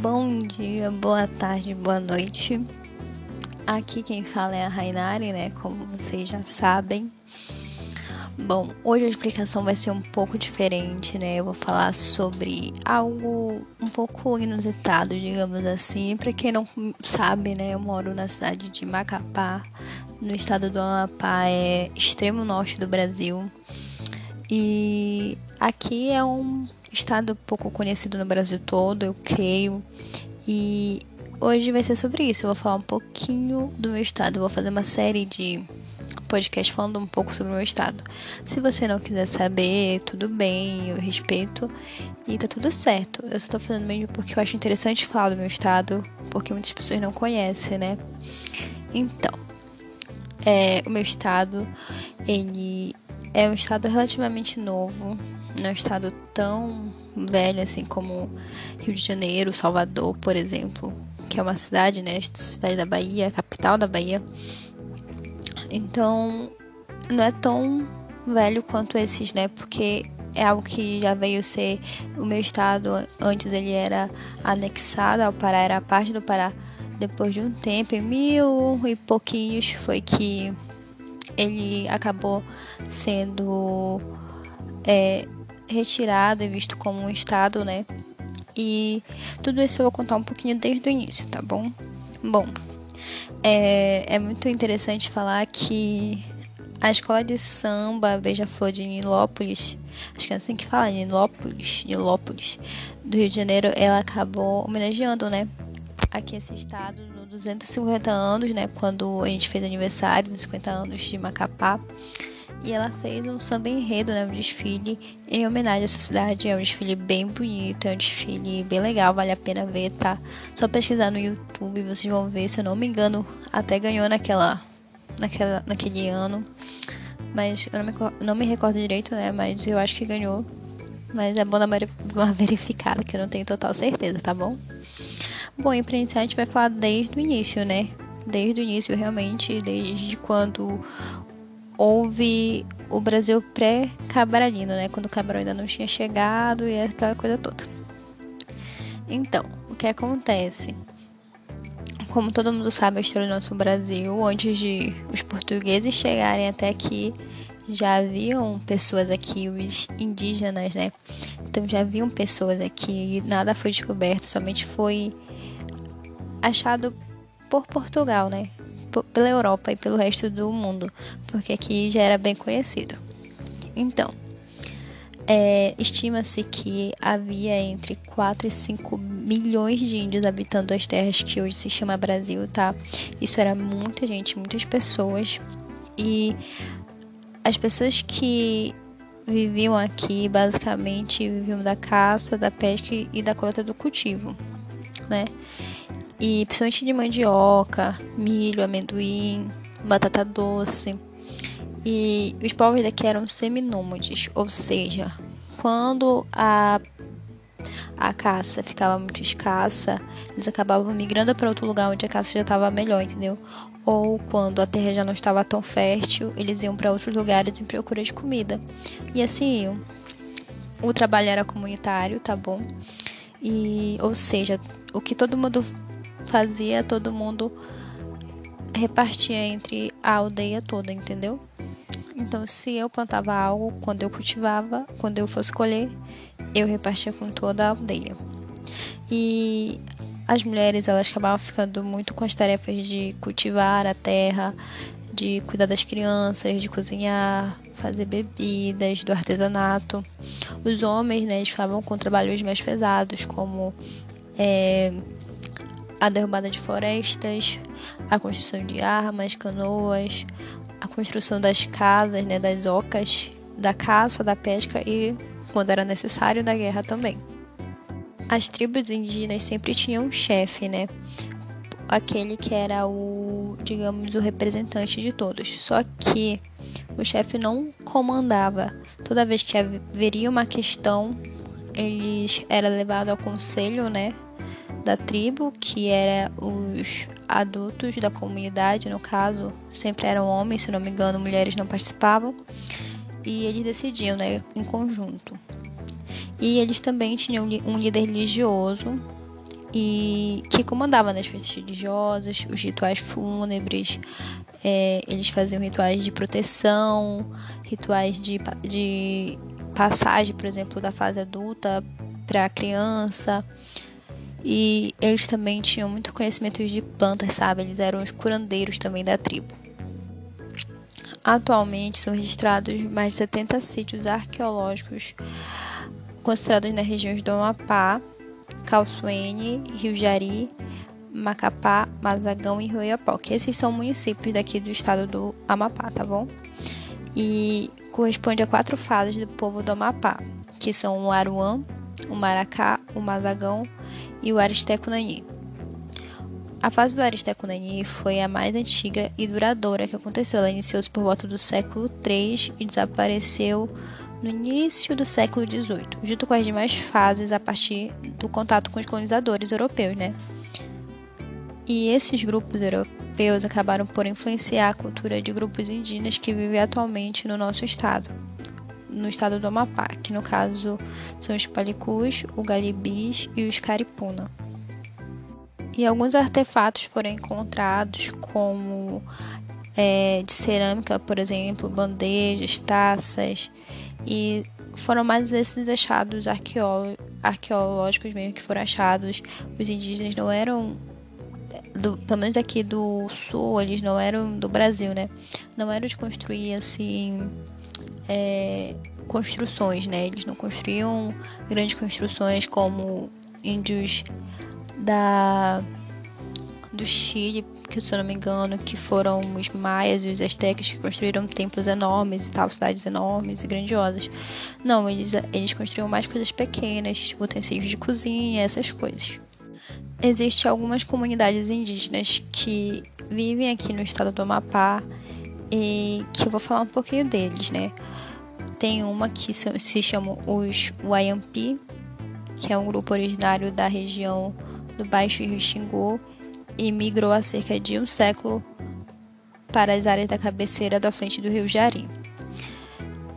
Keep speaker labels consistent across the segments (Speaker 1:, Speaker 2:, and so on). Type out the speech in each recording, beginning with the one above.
Speaker 1: Bom dia, boa tarde, boa noite. Aqui quem fala é a Rainari, né? Como vocês já sabem. Bom, hoje a explicação vai ser um pouco diferente, né? Eu vou falar sobre algo um pouco inusitado, digamos assim. Para quem não sabe, né? Eu moro na cidade de Macapá, no estado do Amapá, é extremo norte do Brasil. E aqui é um estado pouco conhecido no Brasil todo, eu creio. E hoje vai ser sobre isso. Eu vou falar um pouquinho do meu estado. Eu vou fazer uma série de podcast falando um pouco sobre o meu estado. Se você não quiser saber, tudo bem, eu respeito e tá tudo certo. Eu só tô fazendo mesmo porque eu acho interessante falar do meu estado, porque muitas pessoas não conhecem, né? Então, é, o meu estado, ele é um estado relativamente novo, não é um estado tão velho assim como Rio de Janeiro, Salvador, por exemplo, que é uma cidade, né, cidade da Bahia, capital da Bahia. Então, não é tão velho quanto esses, né? Porque é algo que já veio ser o meu estado antes ele era anexado ao Pará, era parte do Pará. Depois de um tempo, em mil e pouquinhos, foi que ele acabou sendo é, retirado e visto como um estado, né? E tudo isso eu vou contar um pouquinho desde o início, tá bom? Bom, é, é muito interessante falar que a escola de samba Beija-Flor de Nilópolis, acho que é assim que fala, Nilópolis, Nilópolis, do Rio de Janeiro, ela acabou homenageando, né? Aqui esse estado no 250 anos, né? Quando a gente fez aniversário dos 50 anos de Macapá. E ela fez um samba enredo, né, um desfile em homenagem a essa cidade. É um desfile bem bonito, é um desfile bem legal, vale a pena ver, tá? Só pesquisar no YouTube, vocês vão ver, se eu não me engano, até ganhou naquela, naquela, naquele ano. Mas eu não me, não me recordo direito, né? Mas eu acho que ganhou. Mas é bom dar uma verificada, que eu não tenho total certeza, tá bom? Bom, e pra iniciar a gente vai falar desde o início, né? Desde o início, realmente, desde quando houve o Brasil pré-Cabralino, né? Quando o Cabral ainda não tinha chegado e aquela coisa toda. Então, o que acontece? Como todo mundo sabe a história do nosso Brasil, antes de os portugueses chegarem até aqui, já haviam pessoas aqui, os indígenas, né? Então já haviam pessoas aqui, nada foi descoberto, somente foi achado por Portugal, né? Pela Europa e pelo resto do mundo, porque aqui já era bem conhecido. Então, é, estima-se que havia entre 4 e 5 milhões de índios habitando as terras que hoje se chama Brasil, tá? Isso era muita gente, muitas pessoas. E as pessoas que viviam aqui basicamente viviam da caça, da pesca e da coleta do cultivo, né? E principalmente de mandioca, milho, amendoim, batata doce. E os povos daqui eram seminômades, ou seja, quando a, a caça ficava muito escassa, eles acabavam migrando para outro lugar onde a caça já estava melhor, entendeu? Ou quando a terra já não estava tão fértil, eles iam para outros lugares em procura de comida. E assim iam. O trabalho era comunitário, tá bom? E, ou seja, o que todo mundo fazia todo mundo repartia entre a aldeia toda, entendeu? Então, se eu plantava algo, quando eu cultivava, quando eu fosse colher, eu repartia com toda a aldeia. E as mulheres, elas acabavam ficando muito com as tarefas de cultivar a terra, de cuidar das crianças, de cozinhar, fazer bebidas, do artesanato. Os homens, né, eles ficavam com trabalhos mais pesados, como é, a derrubada de florestas, a construção de armas, canoas, a construção das casas, né, das ocas, da caça, da pesca e, quando era necessário, da guerra também. As tribos indígenas sempre tinham um chefe, né? Aquele que era o, digamos, o representante de todos. Só que o chefe não comandava. Toda vez que haveria uma questão, eles era levado ao conselho, né, da tribo, que era os adultos da comunidade, no caso, sempre eram homens, se não me engano, mulheres não participavam, e eles decidiam, né, em conjunto. E eles também tinham um líder religioso, e que comandava nas festas religiosas, os rituais fúnebres, é, eles faziam rituais de proteção, rituais de, de passagem, por exemplo, da fase adulta para a criança. E eles também tinham muito conhecimento de plantas, sabe? Eles eram os curandeiros também da tribo. Atualmente são registrados mais de 70 sítios arqueológicos considerados nas regiões do Amapá, Calçuene, Rio Jari, Macapá, Mazagão e Oiapoque. Esses são municípios daqui do estado do Amapá, tá bom? E corresponde a quatro fases do povo do Amapá, que são o Aruã, o Maracá, o Mazagão e o Aristecunani. A fase do Aristecunani foi a mais antiga e duradoura que aconteceu. Ela iniciou-se por volta do século III e desapareceu no início do século XVIII, junto com as demais fases a partir do contato com os colonizadores europeus, né? E esses grupos europeus acabaram por influenciar a cultura de grupos indígenas que vivem atualmente no nosso estado, no estado do Amapá, que no caso são os palicus, o galibis e os caripuna. E alguns artefatos foram encontrados, como é, de cerâmica, por exemplo, bandejas, taças e foram mais esses achados arqueológicos mesmo que foram achados. Os indígenas não eram, do, pelo menos aqui do sul, eles não eram do Brasil, né? Não eram de construir assim. É, construções, né? Eles não construíam grandes construções como índios da do Chile, que se eu não me engano, que foram os maias e os astecas que construíram templos enormes e tal, cidades enormes e grandiosas. Não, eles, eles construíam mais coisas pequenas, utensílios de cozinha, essas coisas. Existem algumas comunidades indígenas que vivem aqui no estado do Amapá e que eu vou falar um pouquinho deles, né? Tem uma que se chama os Wayampi, que é um grupo originário da região do Baixo Rio Xingu e migrou há cerca de um século para as áreas da cabeceira da frente do rio Jari,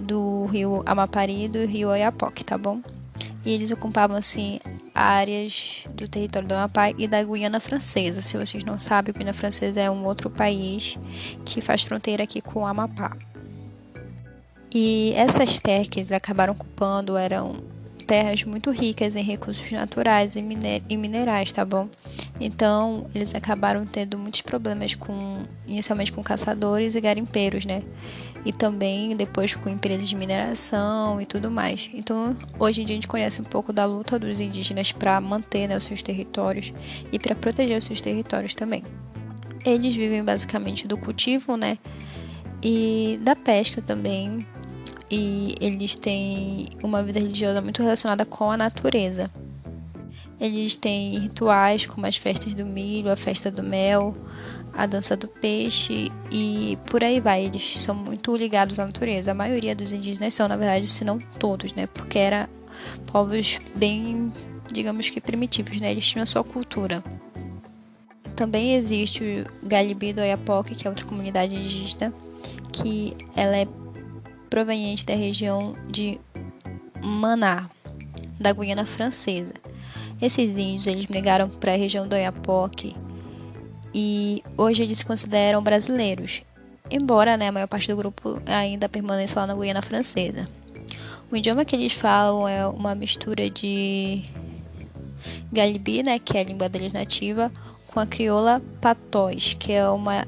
Speaker 1: do rio Amapari e do rio Oiapoque, tá bom? E eles ocupavam, assim, áreas do território do Amapá e da Guiana Francesa. Se vocês não sabem, Guiana Francesa é um outro país que faz fronteira aqui com o Amapá. E essas eles acabaram ocupando eram terras muito ricas em recursos naturais e, miner minerais, tá bom? Então, eles acabaram tendo muitos problemas com, inicialmente com caçadores e garimpeiros, né? E também depois com empresas de mineração e tudo mais. Então, hoje em dia a gente conhece um pouco da luta dos indígenas para manter né, os seus territórios e para proteger os seus territórios também. Eles vivem basicamente do cultivo, né? E da pesca também, e eles têm uma vida religiosa muito relacionada com a natureza. Eles têm rituais como as festas do milho, a festa do mel, a dança do peixe e por aí vai. Eles são muito ligados à natureza. A maioria dos indígenas são, na verdade, se não todos, né? Porque eram povos bem, digamos que primitivos, né? Eles tinham a sua cultura. Também existe o Galibi do Oiapoque, que é outra comunidade indígena, que ela é proveniente da região de Maná, da Guiana Francesa. Esses índios eles migraram para a região do Oiapoque e hoje eles se consideram brasileiros, embora né, a maior parte do grupo ainda permaneça lá na Guiana Francesa. O idioma que eles falam é uma mistura de Galibi, né, que é a língua deles nativa, com a crioula patóis, que é uma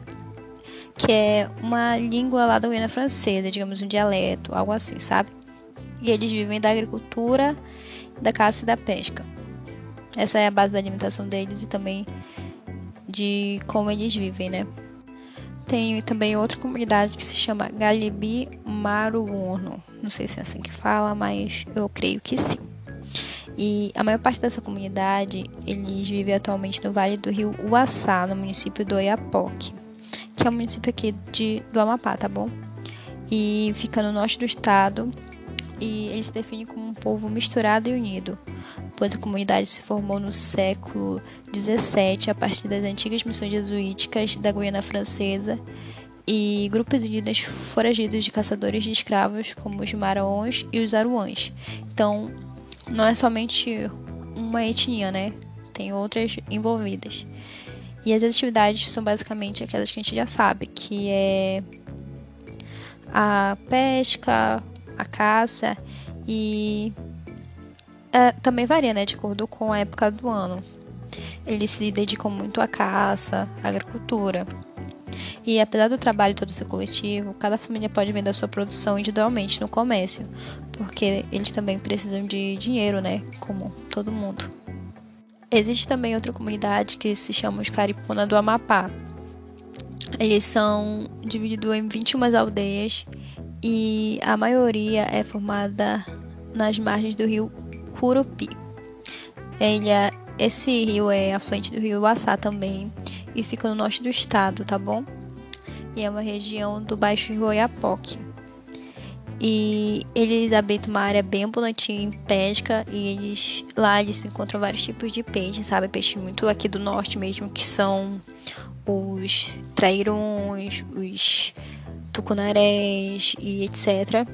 Speaker 1: que é uma língua lá da Guiana Francesa, digamos um dialeto, algo assim, sabe? E eles vivem da agricultura, da caça e da pesca. Essa é a base da alimentação deles e também de como eles vivem, né? Tem também outra comunidade que se chama Galibi Maruono. Não sei se é assim que fala, mas eu creio que sim. E a maior parte dessa comunidade, eles vivem atualmente no Vale do Rio Uaçá, no município do Oiapoque que é um município aqui de, do Amapá, tá bom? E fica no norte do estado e ele se define como um povo misturado e unido, pois a comunidade se formou no século XVII a partir das antigas missões jesuíticas da Guiana Francesa e grupos indígenas foragidos de caçadores de escravos como os Maraões e os Aruãs. Então, não é somente uma etnia, né? tem outras envolvidas. E as atividades são basicamente aquelas que a gente já sabe, que é a pesca, a caça e é, também varia, né, de acordo com a época do ano. Eles se dedicam muito à caça, à agricultura. E apesar do trabalho todo ser coletivo, cada família pode vender a sua produção individualmente no comércio, porque eles também precisam de dinheiro, né, como todo mundo. Existe também outra comunidade que se chama os Caripuna do Amapá. Eles são divididos em 21 aldeias e a maioria é formada nas margens do rio Curupi. Ele é, esse rio é afluente do rio Uaçá também e fica no norte do estado, tá bom? E é uma região do Baixo Rio Oiapoque. E eles habitam uma área bem abundante em pesca e eles lá eles encontram vários tipos de peixes, sabe? Peixe muito aqui do norte mesmo, que são os trairões, os tucunarés e etc.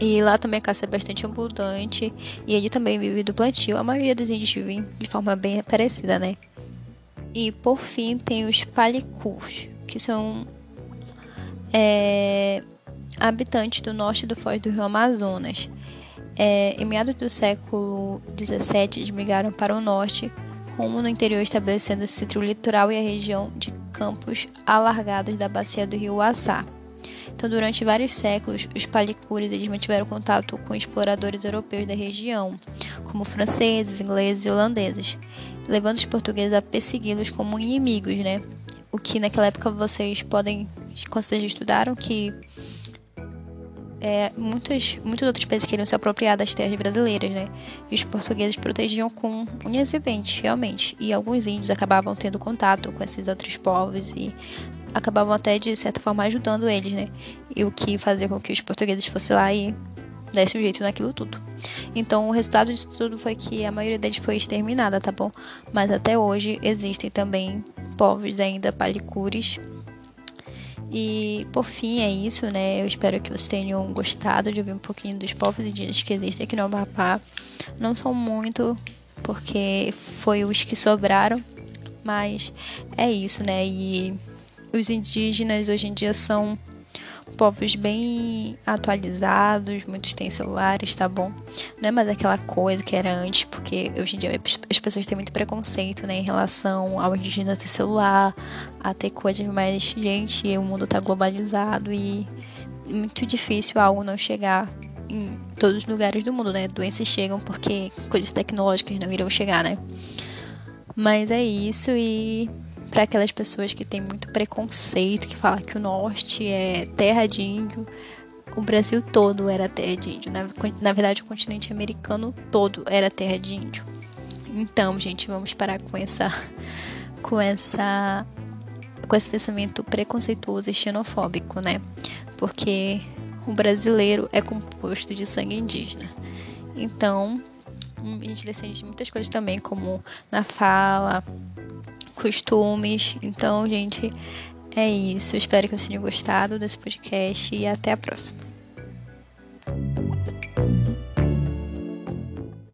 Speaker 1: E lá também a caça é bastante abundante e ele também vive do plantio. A maioria dos índios vivem de forma bem parecida, né? E por fim tem os palicus, que são é, habitantes do norte do foz do rio Amazonas. É, em meados do século XVII, eles migraram para o norte, rumo no interior, estabelecendo-se entre o litoral e a região de campos alargados da bacia do rio Uaçá. Então, durante vários séculos, os palicures eles mantiveram contato com exploradores europeus da região, como franceses, ingleses e holandeses, levando os portugueses a persegui-los como inimigos, né? O que naquela época vocês podem, com certeza estudaram, que é, muitos, muitos outros países queriam se apropriar das terras brasileiras, né? E os portugueses protegiam com unhas e dentes, realmente. E alguns índios acabavam tendo contato com esses outros povos e acabavam até, de certa forma, ajudando eles, né? E o que fazia com que os portugueses fossem lá e dessem um jeito naquilo tudo. Então, o resultado disso tudo foi que a maioria deles foi exterminada, tá bom? Mas até hoje existem também povos ainda palicures e por fim é isso, né? Eu espero que vocês tenham gostado de ouvir um pouquinho dos povos indígenas que existem aqui no Amapá. Não são muito, porque foi os que sobraram, mas é isso, né? E os indígenas hoje em dia são povos bem atualizados, muitos têm celulares, tá bom? Não é mais aquela coisa que era antes, porque hoje em dia as pessoas têm muito preconceito, né, em relação ao indígena ter celular, a ter coisas mais. Gente, o mundo tá globalizado e muito difícil algo não chegar em todos os lugares do mundo, né? Doenças chegam porque coisas tecnológicas não irão chegar, né? Mas é isso e para aquelas pessoas que têm muito preconceito, que falam que o norte é terra de índio. O Brasil todo era terra de índio. Na, na verdade, o continente americano todo era terra de índio. Então, gente, vamos parar com essa com essa com esse pensamento preconceituoso e xenofóbico, né? Porque o brasileiro é composto de sangue indígena. Então, a gente descende de muitas coisas também, como na fala, costumes. Então, gente, é isso. Espero que vocês tenham gostado desse podcast e até a próxima.